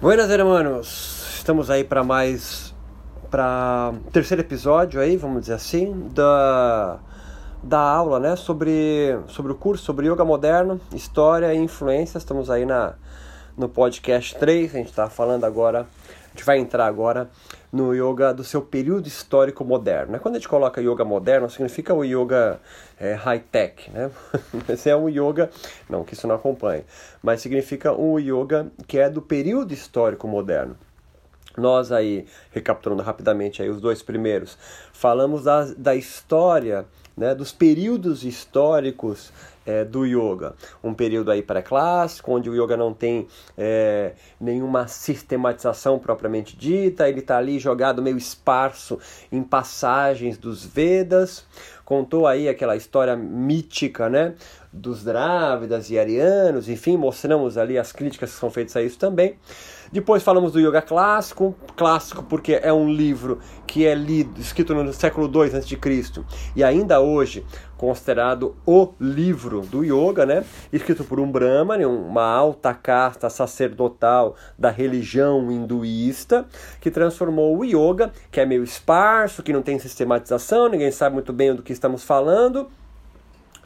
Buenas, hermanos! Estamos aí para mais. para terceiro episódio aí, vamos dizer assim, da, da aula, né? Sobre, sobre o curso, sobre yoga moderno, história e influência. Estamos aí na, no podcast 3, a gente está falando agora, a gente vai entrar agora no yoga do seu período histórico moderno. Né? Quando a gente coloca yoga moderno, significa o yoga é, high-tech. Né? Esse é um yoga, não que isso não acompanhe, mas significa um yoga que é do período histórico moderno. Nós aí, recapitulando rapidamente aí os dois primeiros, falamos da, da história, né, dos períodos históricos é, do yoga. Um período aí pré-clássico, onde o yoga não tem é, nenhuma sistematização propriamente dita, ele está ali jogado meio esparso em passagens dos Vedas. Contou aí aquela história mítica, né? Dos Drávidas e Arianos, enfim, mostramos ali as críticas que são feitas a isso também. Depois falamos do Yoga Clássico, clássico porque é um livro que é lido, escrito no século II a.C. e ainda hoje considerado o livro do Yoga, né? escrito por um Brahmane, uma alta casta sacerdotal da religião hinduísta, que transformou o Yoga, que é meio esparso, que não tem sistematização, ninguém sabe muito bem do que estamos falando,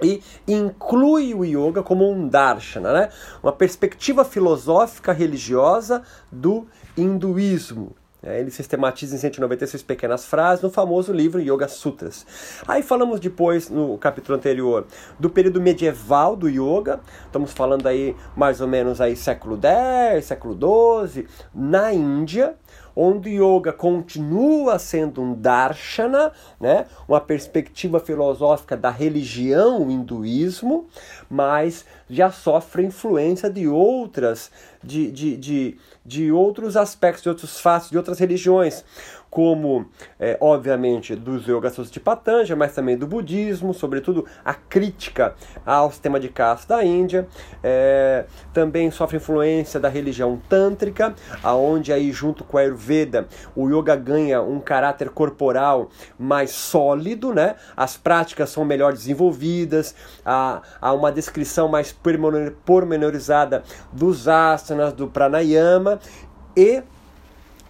e inclui o yoga como um darshana, né? uma perspectiva filosófica religiosa do hinduísmo. É, ele sistematiza em 196 pequenas frases no famoso livro Yoga Sutras. Aí falamos depois, no capítulo anterior, do período medieval do yoga. Estamos falando aí mais ou menos aí século X, século XII, na Índia onde yoga continua sendo um darshana, né? uma perspectiva filosófica da religião o hinduísmo, mas já sofre influência de outras, de, de, de, de outros aspectos, de outros fatos, de outras religiões como, é, obviamente, dos Yoga de Patanjali, mas também do budismo, sobretudo a crítica ao sistema de caste da Índia. É, também sofre influência da religião tântrica, aonde aí junto com a Ayurveda o yoga ganha um caráter corporal mais sólido, né? As práticas são melhor desenvolvidas, há, há uma descrição mais pormenorizada dos asanas, do pranayama e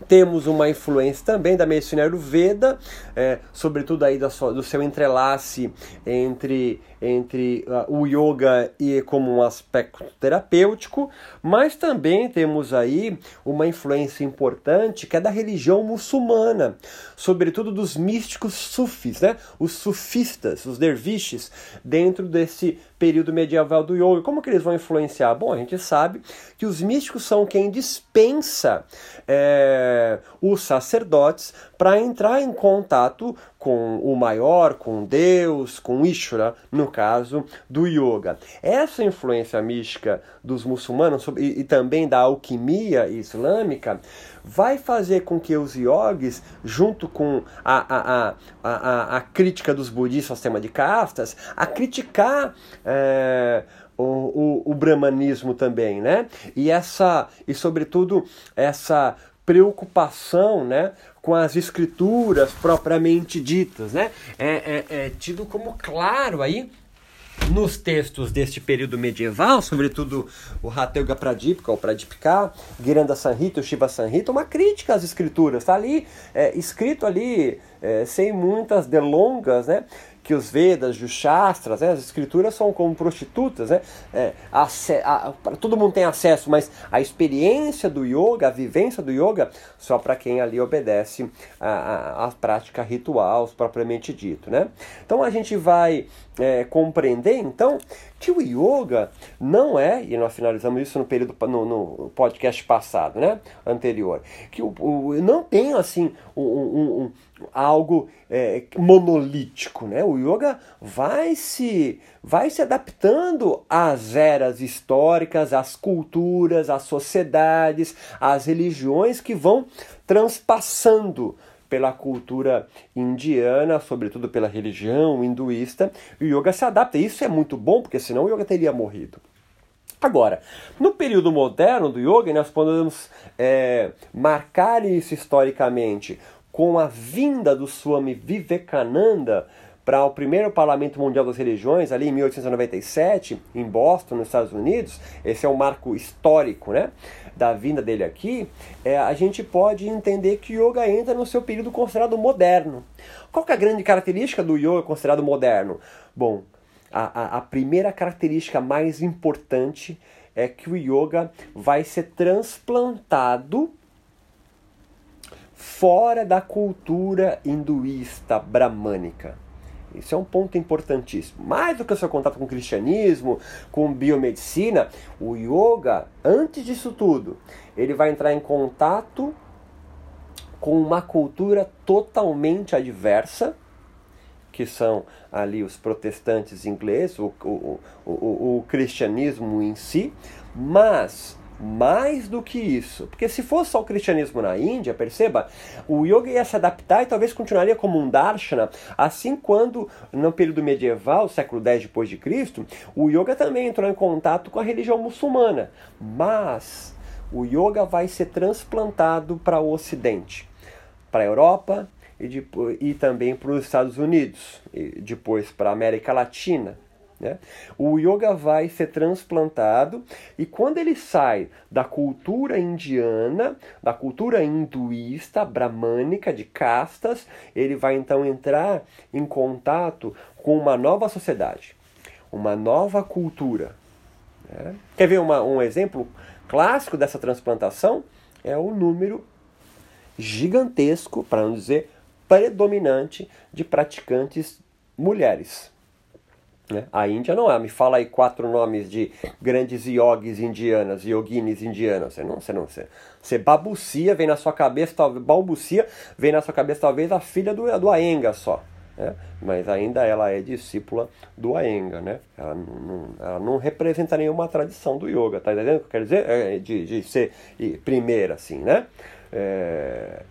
temos uma influência também da medicina Ayurveda, é, sobretudo aí da sua, do seu entrelace entre, entre uh, o yoga e como um aspecto terapêutico, mas também temos aí uma influência importante que é da religião muçulmana, sobretudo dos místicos sufis, né? os sufistas, os derviches, dentro desse período medieval do yoga. Como que eles vão influenciar? Bom, a gente sabe que os místicos são quem dispensa é, os sacerdotes para entrar em contato com o maior, com Deus, com Ishvara, no caso do yoga. Essa influência mística dos muçulmanos e, e também da alquimia islâmica vai fazer com que os yogis, junto com a, a, a, a, a crítica dos budistas ao sistema de castas, a criticar é, o, o, o brahmanismo também, né? E essa, e sobretudo essa preocupação, né, com as escrituras propriamente ditas, né? É, é, é tido como claro aí nos textos deste período medieval, sobretudo o Hatha Pradipika, o Pradipika, Giranda Sanhita, o Shiva Sanhita, uma crítica às escrituras, está ali é, escrito ali é, sem muitas delongas, né? Que os Vedas, os Shastras, né, as escrituras são como prostitutas, né? É, a, a, todo mundo tem acesso, mas a experiência do yoga, a vivência do yoga, só para quem ali obedece a, a, prática ritual, propriamente dito, né? Então a gente vai é, compreender, então, que o yoga não é, e nós finalizamos isso no período no, no podcast passado, né, anterior, que o, o não tem assim um, um, um algo é, monolítico, né? O yoga vai se vai se adaptando às eras históricas, às culturas, às sociedades, às religiões que vão transpassando pela cultura indiana, sobretudo pela religião hinduísta, o yoga se adapta. Isso é muito bom, porque senão o yoga teria morrido. Agora, no período moderno do yoga, nós podemos é, marcar isso historicamente com a vinda do Swami Vivekananda para o primeiro Parlamento Mundial das Religiões, ali em 1897, em Boston, nos Estados Unidos, esse é um marco histórico, né? Da vinda dele aqui, é, a gente pode entender que yoga entra no seu período considerado moderno. Qual é a grande característica do yoga considerado moderno? Bom, a, a, a primeira característica mais importante é que o yoga vai ser transplantado fora da cultura hinduísta bramânica. Isso é um ponto importantíssimo. Mais do que o seu contato com o cristianismo, com biomedicina, o yoga, antes disso tudo, ele vai entrar em contato com uma cultura totalmente adversa, que são ali os protestantes ingleses, o, o, o, o cristianismo em si, mas mais do que isso. Porque se fosse só o cristianismo na Índia, perceba, o yoga ia se adaptar e talvez continuaria como um darshana, assim quando no período medieval, século X depois de Cristo, o yoga também entrou em contato com a religião muçulmana. Mas o yoga vai ser transplantado para o ocidente, para a Europa e, depois, e também para os Estados Unidos, e depois para a América Latina. Né? O yoga vai ser transplantado e quando ele sai da cultura indiana, da cultura hinduísta, bramânica, de castas, ele vai então entrar em contato com uma nova sociedade, uma nova cultura. Né? Quer ver uma, um exemplo clássico dessa transplantação? É o número gigantesco, para não dizer predominante, de praticantes mulheres. Né? A Índia não é. Me fala aí quatro nomes de grandes yogis indianas, yoginis indianas. Você não, você não, você, você babucia, vem na sua cabeça, talvez, balbucia, vem na sua cabeça talvez a filha do, do Aenga só. Né? Mas ainda ela é discípula do Aenga, né? Ela não, ela não representa nenhuma tradição do yoga, tá entendendo o que eu quero dizer? É, de, de ser primeira, assim, né? É...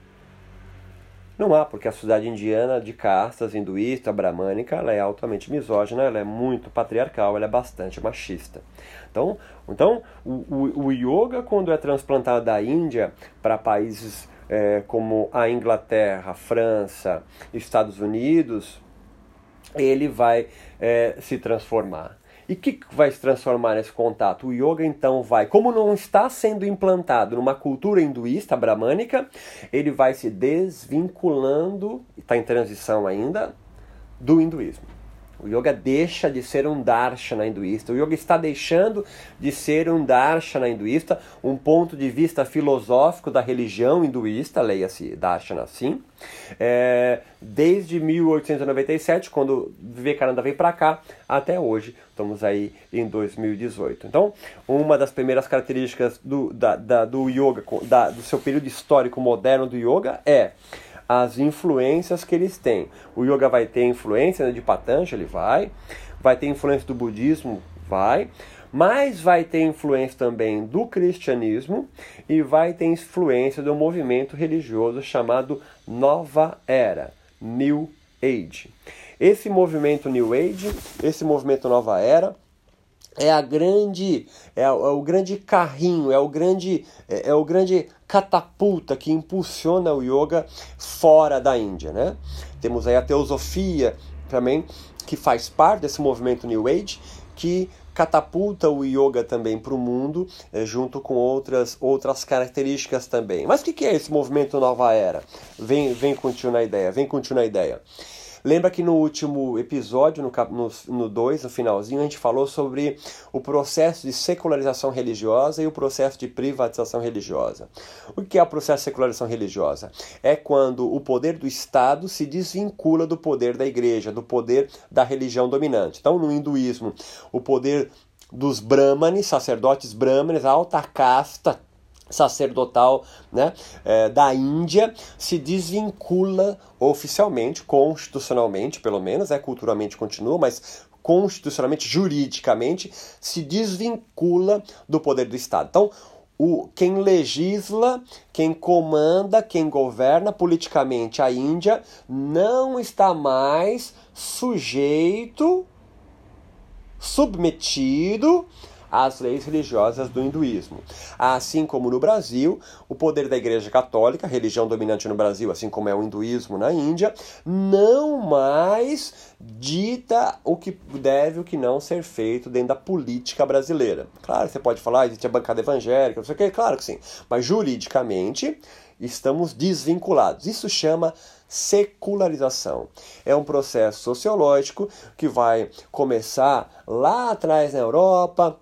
Não há, porque a sociedade indiana de castas, hinduísta, bramânica, ela é altamente misógina, ela é muito patriarcal, ela é bastante machista. Então, então o, o, o yoga, quando é transplantado da Índia para países é, como a Inglaterra, França, Estados Unidos, ele vai é, se transformar. E o que vai se transformar nesse contato? O yoga então vai, como não está sendo implantado numa cultura hinduísta bramânica, ele vai se desvinculando, está em transição ainda, do hinduísmo. O yoga deixa de ser um darshana hinduísta. O yoga está deixando de ser um darshana hinduísta, um ponto de vista filosófico da religião hinduísta, leia-se darshana assim, é, desde 1897, quando Vivekananda veio para cá, até hoje. Estamos aí em 2018. Então, uma das primeiras características do, da, da, do yoga, da, do seu período histórico moderno do yoga é as influências que eles têm. O yoga vai ter influência né, de Patanjali, vai. Vai ter influência do budismo, vai. Mas vai ter influência também do cristianismo e vai ter influência do movimento religioso chamado Nova Era, New Age. Esse movimento New Age, esse movimento Nova Era, é a grande é, é, o grande carrinho é o grande é, é, o grande catapulta que impulsiona o yoga fora da Índia né? Temos aí a teosofia também que faz parte desse movimento New Age que catapulta o yoga também para o mundo é, junto com outras outras características também. Mas o que, que é esse movimento nova era? Vem vem continuar a ideia vem continuar a ideia Lembra que no último episódio, no 2, no, no finalzinho, a gente falou sobre o processo de secularização religiosa e o processo de privatização religiosa. O que é o processo de secularização religiosa? É quando o poder do Estado se desvincula do poder da igreja, do poder da religião dominante. Então, no hinduísmo, o poder dos brahmanes, sacerdotes brahmanes, a alta casta sacerdotal né, é, da Índia se desvincula oficialmente, constitucionalmente pelo menos, é culturalmente continua, mas constitucionalmente, juridicamente, se desvincula do poder do Estado. Então, o, quem legisla, quem comanda, quem governa politicamente a Índia não está mais sujeito, submetido as leis religiosas do hinduísmo. Assim como no Brasil, o poder da Igreja Católica, religião dominante no Brasil, assim como é o hinduísmo na Índia, não mais dita o que deve e o que não ser feito dentro da política brasileira. Claro, você pode falar, existe a bancada evangélica, não sei o que, claro que sim, mas juridicamente estamos desvinculados. Isso chama secularização. É um processo sociológico que vai começar lá atrás na Europa,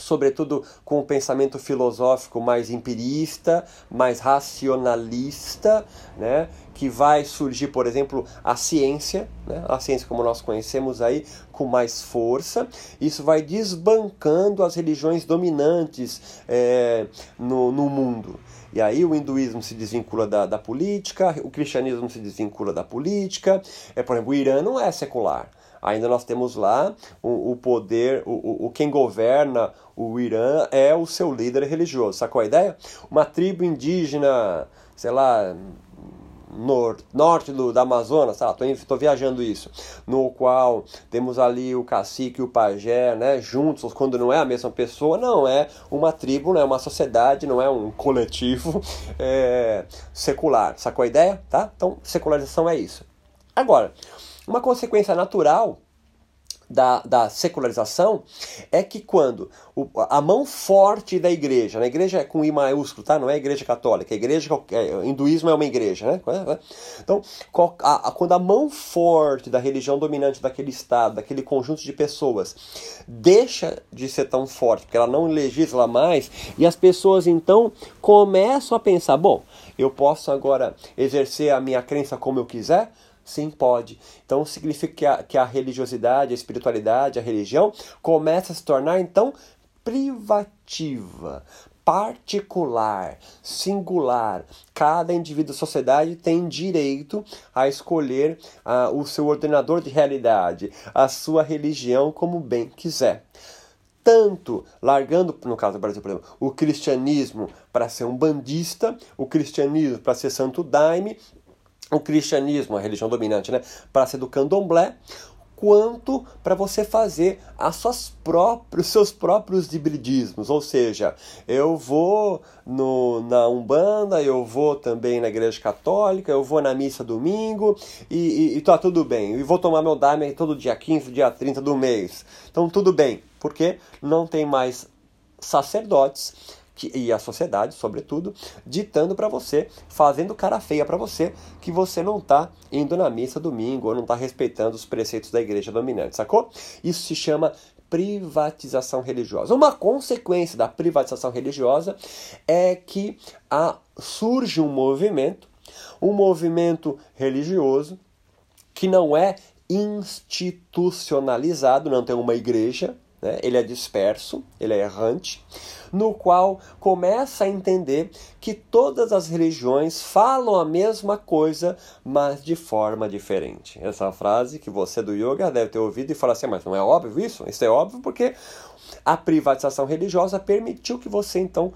sobretudo com o pensamento filosófico mais empirista, mais racionalista, né? que vai surgir, por exemplo, a ciência, né? a ciência como nós conhecemos aí, com mais força. Isso vai desbancando as religiões dominantes é, no, no mundo. E aí o hinduísmo se desvincula da, da política, o cristianismo se desvincula da política. É, por exemplo, o Irã não é secular. Ainda nós temos lá o, o poder, o, o, quem governa o Irã é o seu líder religioso. Sacou a ideia? Uma tribo indígena, sei lá, norte, norte do, da Amazonas, tá? Tô viajando isso, no qual temos ali o cacique e o pajé, né, juntos, quando não é a mesma pessoa, não é uma tribo, não é uma sociedade, não é um coletivo é, secular, sacou a ideia? Tá? Então, secularização é isso. Agora, uma consequência natural da, da secularização é que quando o, a mão forte da igreja, na igreja é com I maiúsculo, tá? Não é igreja católica, a igreja, é, hinduísmo é uma igreja, né? Então, a, a, quando a mão forte da religião dominante daquele estado, daquele conjunto de pessoas, deixa de ser tão forte, porque ela não legisla mais, e as pessoas então começam a pensar, bom, eu posso agora exercer a minha crença como eu quiser, Sim, pode. Então significa que a, que a religiosidade, a espiritualidade, a religião começa a se tornar então privativa, particular, singular. Cada indivíduo da sociedade tem direito a escolher uh, o seu ordenador de realidade, a sua religião como bem quiser. Tanto largando, no caso do Brasil, por exemplo, o cristianismo para ser um bandista, o cristianismo para ser santo daime, o cristianismo, a religião dominante, né, para ser do candomblé, quanto para você fazer as suas próprios, seus próprios hibridismos. Ou seja, eu vou no, na Umbanda, eu vou também na Igreja Católica, eu vou na missa domingo e, e, e tá tudo bem. E vou tomar meu Daime todo dia 15, dia 30 do mês. Então tudo bem, porque não tem mais sacerdotes que, e a sociedade, sobretudo, ditando para você, fazendo cara feia para você, que você não está indo na missa domingo ou não está respeitando os preceitos da igreja dominante, sacou? Isso se chama privatização religiosa. Uma consequência da privatização religiosa é que a, surge um movimento, um movimento religioso que não é institucionalizado, não tem uma igreja, né? ele é disperso, ele é errante, no qual começa a entender que todas as religiões falam a mesma coisa, mas de forma diferente. Essa frase que você do yoga deve ter ouvido e fala assim, mas não é óbvio isso? Isso é óbvio porque a privatização religiosa permitiu que você então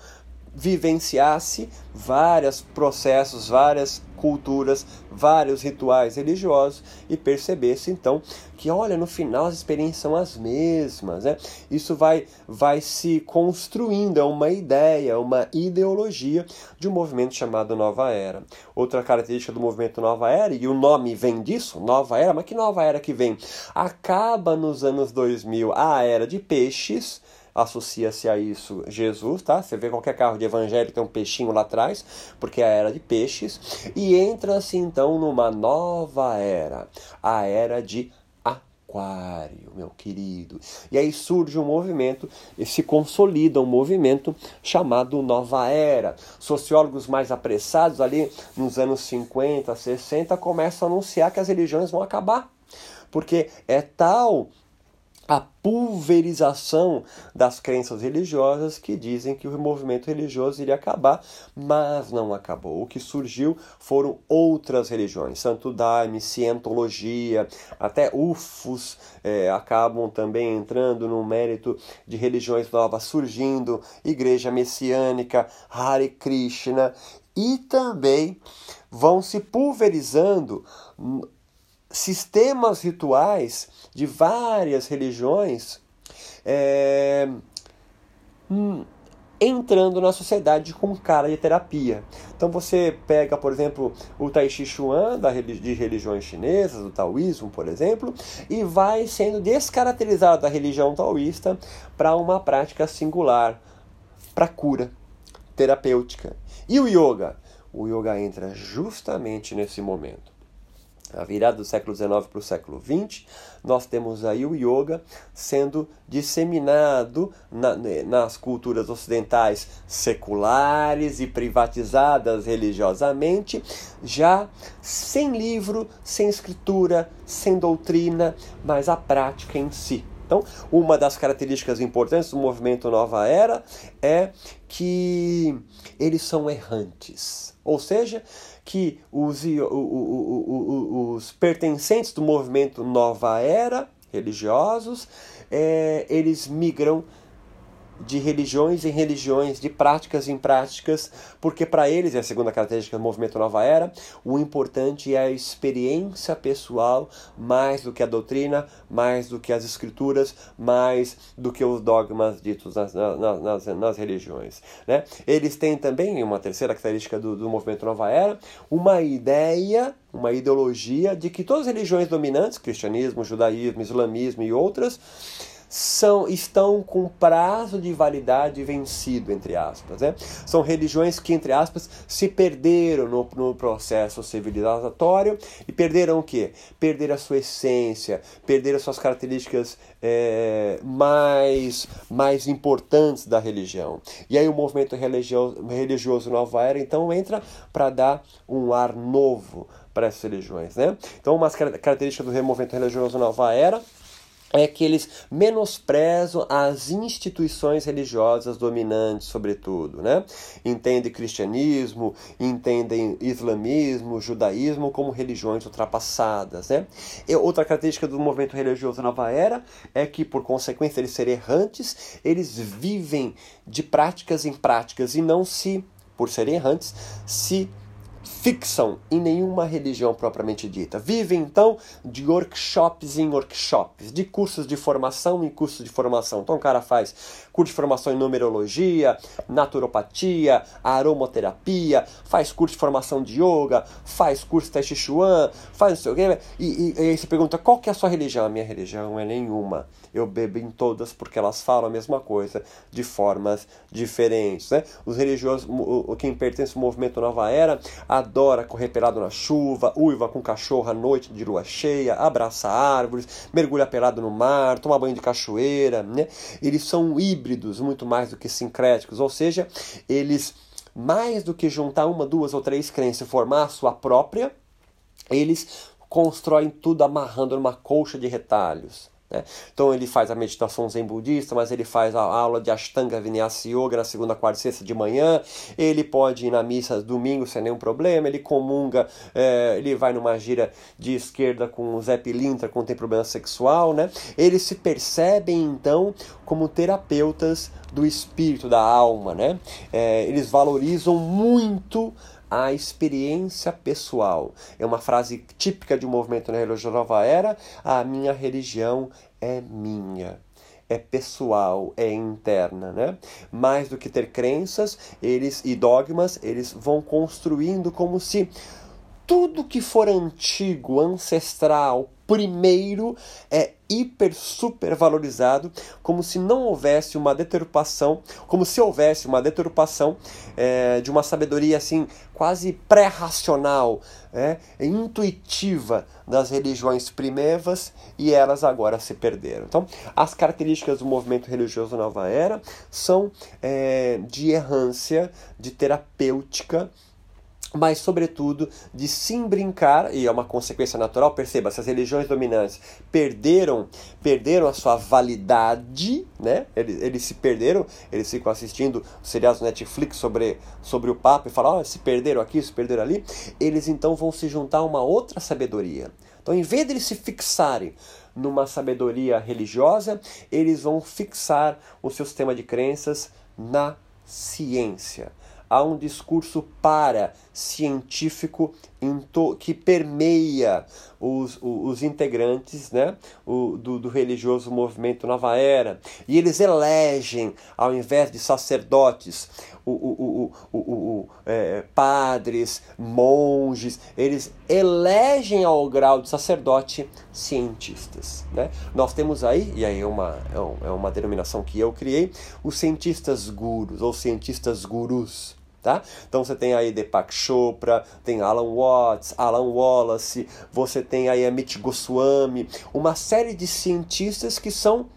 vivenciasse vários processos, várias culturas, vários rituais religiosos e percebesse então que, olha, no final as experiências são as mesmas, né? Isso vai, vai se construindo, é uma ideia, uma ideologia de um movimento chamado Nova Era. Outra característica do movimento Nova Era, e o nome vem disso, Nova Era, mas que Nova Era que vem? Acaba nos anos 2000 a Era de Peixes, associa-se a isso Jesus, tá? Você vê qualquer carro de evangelho tem um peixinho lá atrás, porque é a era de peixes, e entra-se então numa nova era, a era de Aquário, meu querido. E aí surge um movimento, e se consolida um movimento chamado Nova Era. Sociólogos mais apressados, ali nos anos 50, 60, começam a anunciar que as religiões vão acabar. Porque é tal a pulverização das crenças religiosas que dizem que o movimento religioso iria acabar, mas não acabou. O que surgiu foram outras religiões, Santo Daime, Cientologia, até UFOs é, acabam também entrando no mérito de religiões novas surgindo, Igreja Messiânica, Hare Krishna, e também vão se pulverizando sistemas rituais de várias religiões é, hum, entrando na sociedade com cara de terapia. Então você pega, por exemplo, o Tai Chi Chuan da, de religiões chinesas, o taoísmo, por exemplo, e vai sendo descaracterizado da religião taoísta para uma prática singular, para cura terapêutica. E o yoga? O yoga entra justamente nesse momento a virada do século XIX para o século XX, nós temos aí o yoga sendo disseminado na, nas culturas ocidentais seculares e privatizadas religiosamente, já sem livro, sem escritura, sem doutrina, mas a prática em si. Então, uma das características importantes do movimento Nova Era é que eles são errantes. Ou seja, que os, os pertencentes do movimento Nova Era, religiosos, é, eles migram de religiões em religiões, de práticas em práticas, porque para eles, é a segunda característica do movimento Nova Era, o importante é a experiência pessoal mais do que a doutrina, mais do que as escrituras, mais do que os dogmas ditos nas, nas, nas, nas religiões. Né? Eles têm também, uma terceira característica do, do movimento Nova Era, uma ideia, uma ideologia de que todas as religiões dominantes, cristianismo, judaísmo, islamismo e outras, são, estão com prazo de validade vencido, entre aspas. Né? São religiões que, entre aspas, se perderam no, no processo civilizatório e perderam o quê? Perderam a sua essência, perderam suas características é, mais, mais importantes da religião. E aí o movimento religioso, religioso Nova Era, então, entra para dar um ar novo para essas religiões. Né? Então, uma característica do movimento religioso Nova Era é que eles menosprezam as instituições religiosas dominantes, sobretudo, né? Entendem cristianismo, entendem islamismo, judaísmo como religiões ultrapassadas, né? E outra característica do movimento religioso Nova Era é que, por consequência, eles serem errantes, eles vivem de práticas em práticas e não se, por serem errantes, se fixam em nenhuma religião propriamente dita. Vivem então de workshops em workshops, de cursos de formação em cursos de formação. Então o cara faz curso de formação em numerologia, naturopatia, aromoterapia, faz curso de formação de yoga, faz curso de Tai Chi Chuan, faz não sei o quê. E, e, e aí você pergunta qual que é a sua religião? A minha religião é nenhuma. Eu bebo em todas porque elas falam a mesma coisa de formas diferentes. Né? Os religiosos, quem pertence ao movimento Nova Era, adora correr pelado na chuva, uiva com cachorro à noite de lua cheia, abraça árvores, mergulha pelado no mar, toma banho de cachoeira. Né? Eles são híbridos muito mais do que sincréticos, ou seja, eles mais do que juntar uma, duas ou três crenças e formar a sua própria, eles constroem tudo amarrando numa colcha de retalhos. Né? Então ele faz a meditação zen budista, mas ele faz a aula de Ashtanga Vinyasa Yoga na segunda, quarta e sexta de manhã. Ele pode ir na missa domingo sem nenhum problema. Ele comunga, é, ele vai numa gira de esquerda com o Zé Pilintra quando tem problema sexual. Né? Eles se percebem então como terapeutas do espírito, da alma. Né? É, eles valorizam muito a experiência pessoal. É uma frase típica de um movimento na religião nova era: a minha religião é minha é pessoal, é interna, né? Mais do que ter crenças, eles e dogmas, eles vão construindo como se tudo que for antigo, ancestral, primeiro é hiper super valorizado, como se não houvesse uma deturpação, como se houvesse uma deturpação é, de uma sabedoria assim quase pré-racional, é, intuitiva das religiões primevas e elas agora se perderam. Então, as características do movimento religioso Nova Era são é, de errância, de terapêutica mas sobretudo de se brincar, e é uma consequência natural, perceba, se as religiões dominantes perderam, perderam a sua validade, né? Eles, eles se perderam, eles ficam assistindo seriados Netflix sobre, sobre o Papa e falam, oh, se perderam aqui, se perderam ali, eles então vão se juntar a uma outra sabedoria. Então, em vez de eles se fixarem numa sabedoria religiosa, eles vão fixar o seu sistema de crenças na ciência. Há um discurso para científico que permeia os, os, integrantes né, o, do, do religioso movimento Nova Era. E eles elegem, ao invés de sacerdotes, o, o, o, o, é, padres, monges, eles elegem ao grau de sacerdote cientistas. Né? Nós temos aí, e aí é uma, é, é uma denominação que eu criei, os cientistas gurus ou cientistas gurus. Tá? Então você tem aí Deepak Chopra, tem Alan Watts, Alan Wallace, você tem aí Amit Goswami, uma série de cientistas que são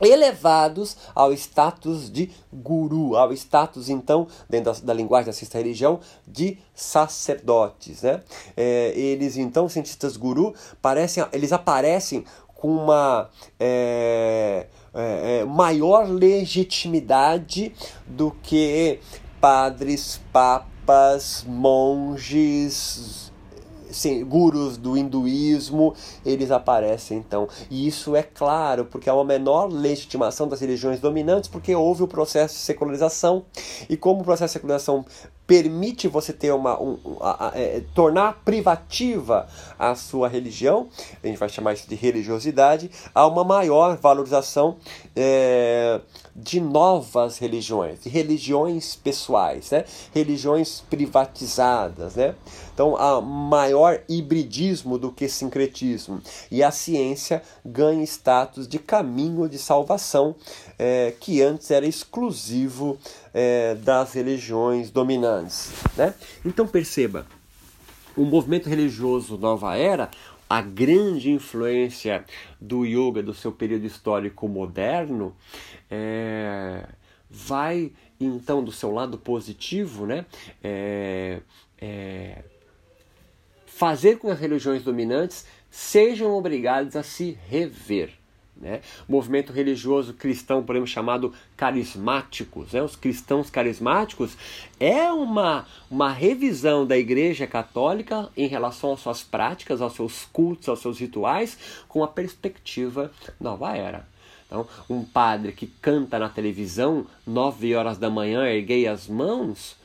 elevados ao status de guru, ao status então, dentro da, da linguagem da sexta religião, de sacerdotes. Né? É, eles então, cientistas guru, parecem, eles aparecem com uma é, é, é maior legitimidade do que padres, papas, monges, sim, gurus do hinduísmo, eles aparecem então. E isso é claro, porque há uma menor legitimação das religiões dominantes, porque houve o processo de secularização. E como o processo de secularização permite você ter uma um, a, a, é, tornar privativa a sua religião, a gente vai chamar isso de religiosidade, há uma maior valorização é, de novas religiões, de religiões pessoais, né? religiões privatizadas. Né? Então há maior hibridismo do que sincretismo. E a ciência ganha status de caminho de salvação, é, que antes era exclusivo é, das religiões dominantes. Né? Então perceba, o movimento religioso Nova Era, a grande influência do yoga do seu período histórico moderno, é, vai então do seu lado positivo, né? É, é, fazer com que as religiões dominantes sejam obrigadas a se rever. Né? Movimento religioso cristão, por exemplo, chamado carismáticos, né? os cristãos carismáticos, é uma, uma revisão da Igreja Católica em relação às suas práticas, aos seus cultos, aos seus rituais, com a perspectiva nova era. Então, um padre que canta na televisão, nove horas da manhã, erguei as mãos,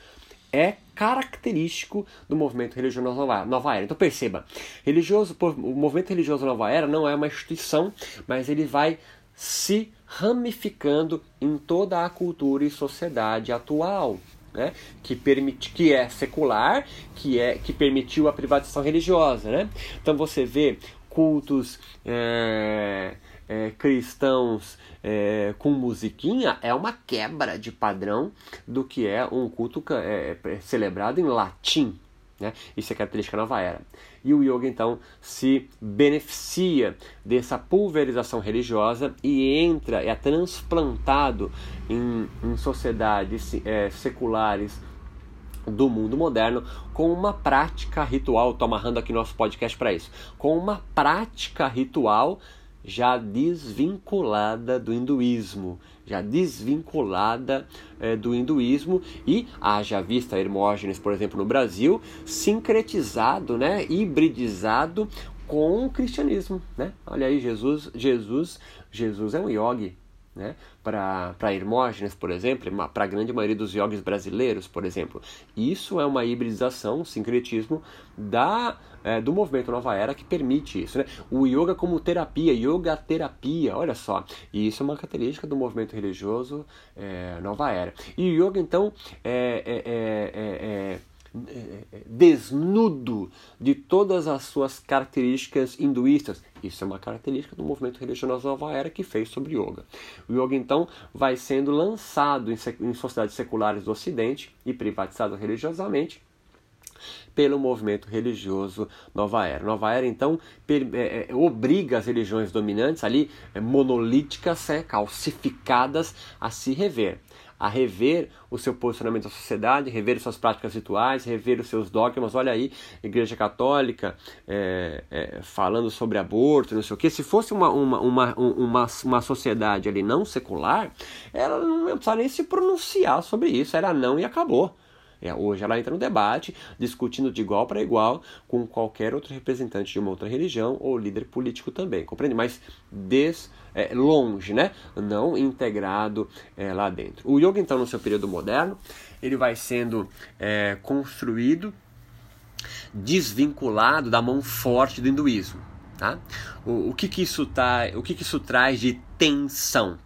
é característico do movimento religioso nova, era. Então perceba, religioso, o movimento religioso nova era não é uma instituição, mas ele vai se ramificando em toda a cultura e sociedade atual. Né? que permite que é secular que é que permitiu a privatização religiosa né? então você vê cultos é, é, cristãos é, com musiquinha é uma quebra de padrão do que é um culto é, é, celebrado em latim. Né? Isso é característica nova era. E o yoga então se beneficia dessa pulverização religiosa e entra, é transplantado em, em sociedades é, seculares do mundo moderno com uma prática ritual. Estou amarrando aqui nosso podcast para isso. Com uma prática ritual já desvinculada do hinduísmo, já desvinculada é, do hinduísmo e haja vista Hermógenes, por exemplo, no Brasil, sincretizado, né, hibridizado com o cristianismo, né? Olha aí, Jesus, Jesus, Jesus é um yogi, né? para Hermógenes, por exemplo, para a grande maioria dos yogis brasileiros, por exemplo. Isso é uma hibridização, um sincretismo da, é, do movimento Nova Era que permite isso. Né? O yoga como terapia, yoga terapia, olha só. E isso é uma característica do movimento religioso é, Nova Era. E o yoga, então, é, é, é, é desnudo de todas as suas características hinduístas. Isso é uma característica do movimento religioso Nova Era que fez sobre yoga. O yoga, então, vai sendo lançado em sociedades seculares do Ocidente e privatizado religiosamente pelo movimento religioso Nova Era. Nova Era, então, é, obriga as religiões dominantes ali, monolíticas, é, calcificadas, a se rever a rever o seu posicionamento na sociedade, rever suas práticas rituais, rever os seus dogmas. Olha aí, Igreja Católica é, é, falando sobre aborto, não sei o que. Se fosse uma, uma, uma, uma, uma sociedade ali não secular, ela não ia precisar nem se pronunciar sobre isso, era não e acabou. É, hoje ela entra no debate, discutindo de igual para igual com qualquer outro representante de uma outra religião ou líder político também, compreende? Mas des, é, longe, né? Não integrado é, lá dentro. O yoga, então, no seu período moderno, ele vai sendo é, construído desvinculado da mão forte do hinduísmo. Tá? O, o, que, que, isso tá, o que, que isso traz de tensão?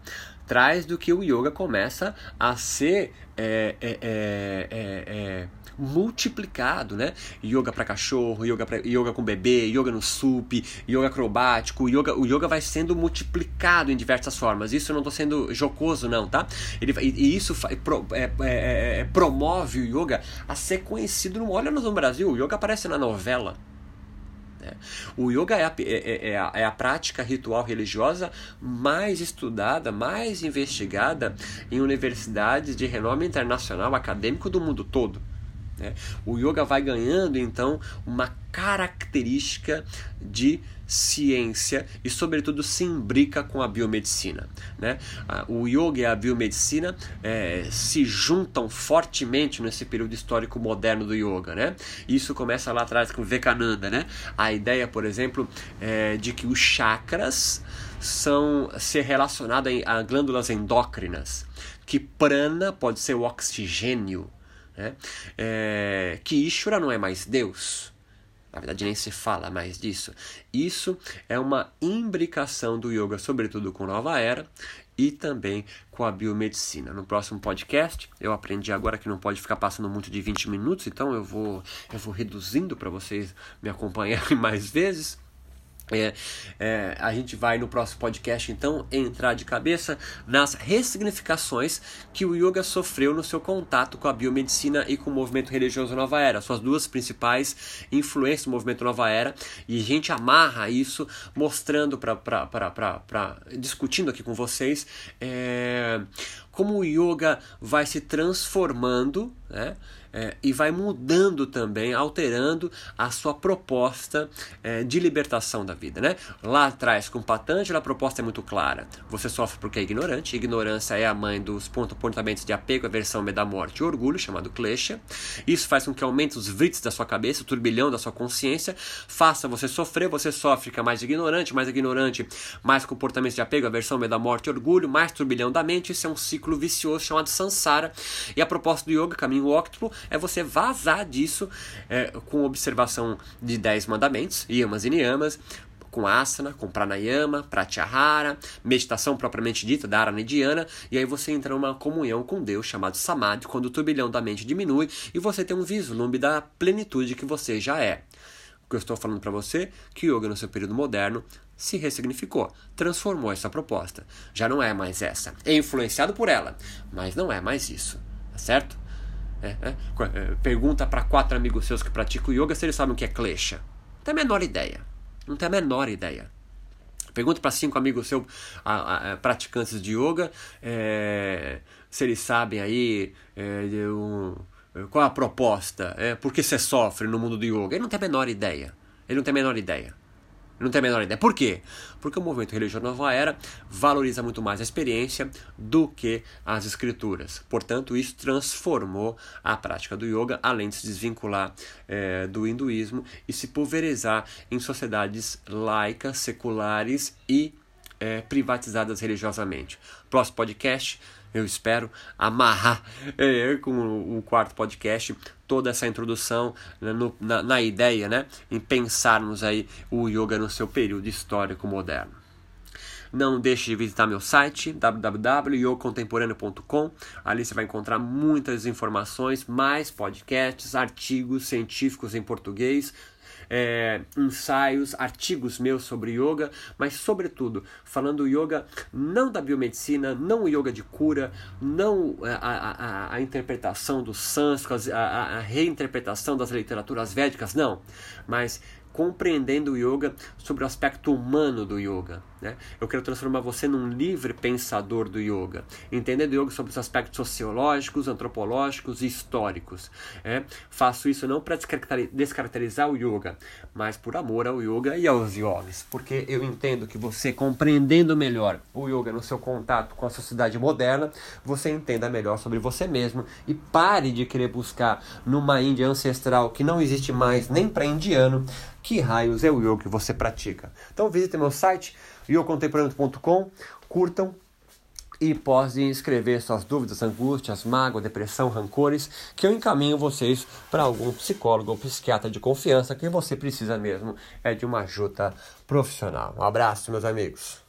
Traz do que o yoga começa a ser é, é, é, é, é multiplicado, né? Yoga para cachorro, yoga, pra, yoga com bebê, yoga no sup, yoga acrobático, yoga, o yoga vai sendo multiplicado em diversas formas. Isso eu não estou sendo jocoso, não, tá? Ele, e isso pro, é, é, é, promove o yoga a ser conhecido no. Olha no Brasil, o yoga aparece na novela. Né? O yoga é a, é, é, a, é a prática ritual religiosa mais estudada, mais investigada em universidades de renome internacional acadêmico do mundo todo. Né? O yoga vai ganhando então uma característica de ciência e, sobretudo, se imbrica com a biomedicina. Né? O yoga e a biomedicina é, se juntam fortemente nesse período histórico moderno do yoga. Né? Isso começa lá atrás com Vivekananda. Né? A ideia, por exemplo, é de que os chakras são ser relacionados a glândulas endócrinas, que prana pode ser o oxigênio né? É, que Ishvara não é mais Deus. Na verdade, nem se fala mais disso. Isso é uma imbricação do yoga, sobretudo com Nova Era e também com a biomedicina. No próximo podcast, eu aprendi agora que não pode ficar passando muito de 20 minutos, então eu vou, eu vou reduzindo para vocês me acompanharem mais vezes. É, é, a gente vai no próximo podcast então entrar de cabeça nas ressignificações que o yoga sofreu no seu contato com a biomedicina e com o movimento religioso Nova Era, suas duas principais influências do movimento Nova Era, e a gente amarra isso mostrando para discutindo aqui com vocês é, como o yoga vai se transformando, né? É, e vai mudando também, alterando a sua proposta é, de libertação da vida. Né? Lá atrás, com Patanjali, a proposta é muito clara. Você sofre porque é ignorante. Ignorância é a mãe dos comportamentos de apego, aversão, medo da morte e orgulho, chamado klesha. Isso faz com que aumente os vrits da sua cabeça, o turbilhão da sua consciência, faça você sofrer, você sofre, fica mais ignorante, mais ignorante, mais comportamentos de apego, aversão, medo da morte e orgulho, mais turbilhão da mente. Isso é um ciclo vicioso chamado samsara. E a proposta do yoga, caminho óctuplo, é você vazar disso é, com observação de 10 mandamentos, yamas e niyamas, com asana, com pranayama, pratyahara, meditação propriamente dita, da aranidiana, e aí você entra numa comunhão com Deus chamado samadhi, quando o turbilhão da mente diminui e você tem um vislumbre da plenitude que você já é. O que eu estou falando para você, que yoga no seu período moderno se ressignificou, transformou essa proposta. Já não é mais essa. É influenciado por ela, mas não é mais isso. Tá certo? É, é, é, pergunta para quatro amigos seus que praticam yoga se eles sabem o que é klesha. Não tem a menor ideia. Não tem a menor ideia. Pergunta para cinco amigos seus a, a, praticantes de yoga é, se eles sabem aí é, um, qual a proposta, é, por que você sofre no mundo do yoga. Ele não tem a menor ideia. Ele não tem a menor ideia. Não tem a menor ideia. Por quê? Porque o movimento religioso Nova Era valoriza muito mais a experiência do que as escrituras. Portanto, isso transformou a prática do yoga, além de se desvincular é, do hinduísmo e se pulverizar em sociedades laicas, seculares e é, privatizadas religiosamente. Próximo podcast eu espero, amarrar é, com o quarto podcast toda essa introdução né, no, na, na ideia, né, em pensarmos aí o yoga no seu período histórico moderno. Não deixe de visitar meu site www.yogacontemporâneo.com. Ali você vai encontrar muitas informações, mais podcasts, artigos científicos em português é, ensaios, artigos meus sobre yoga, mas sobretudo falando yoga não da biomedicina, não o yoga de cura, não a, a, a interpretação dos sânscritos, a, a reinterpretação das literaturas védicas, não, mas compreendendo o yoga sobre o aspecto humano do yoga Né? Eu quero transformar você num livre pensador do yoga, entendendo o yoga sobre os aspectos sociológicos, antropológicos e históricos. É? Faço isso não para descaracterizar o yoga, mas por amor ao yoga e aos yogis, porque eu entendo que você compreendendo melhor o yoga no seu contato com a sociedade moderna, você entenda melhor sobre você mesmo e pare de querer buscar numa Índia ancestral que não existe mais nem para indiano que raios é o yoga que você pratica. Então visite meu site yogacontemporâneo.com, curtam e podem escrever suas dúvidas, angústias, mágoa, depressão, rancores, que eu encaminho vocês para algum psicólogo ou psiquiatra de confiança que você precisa mesmo é de uma ajuda profissional. Um abraço, meus amigos.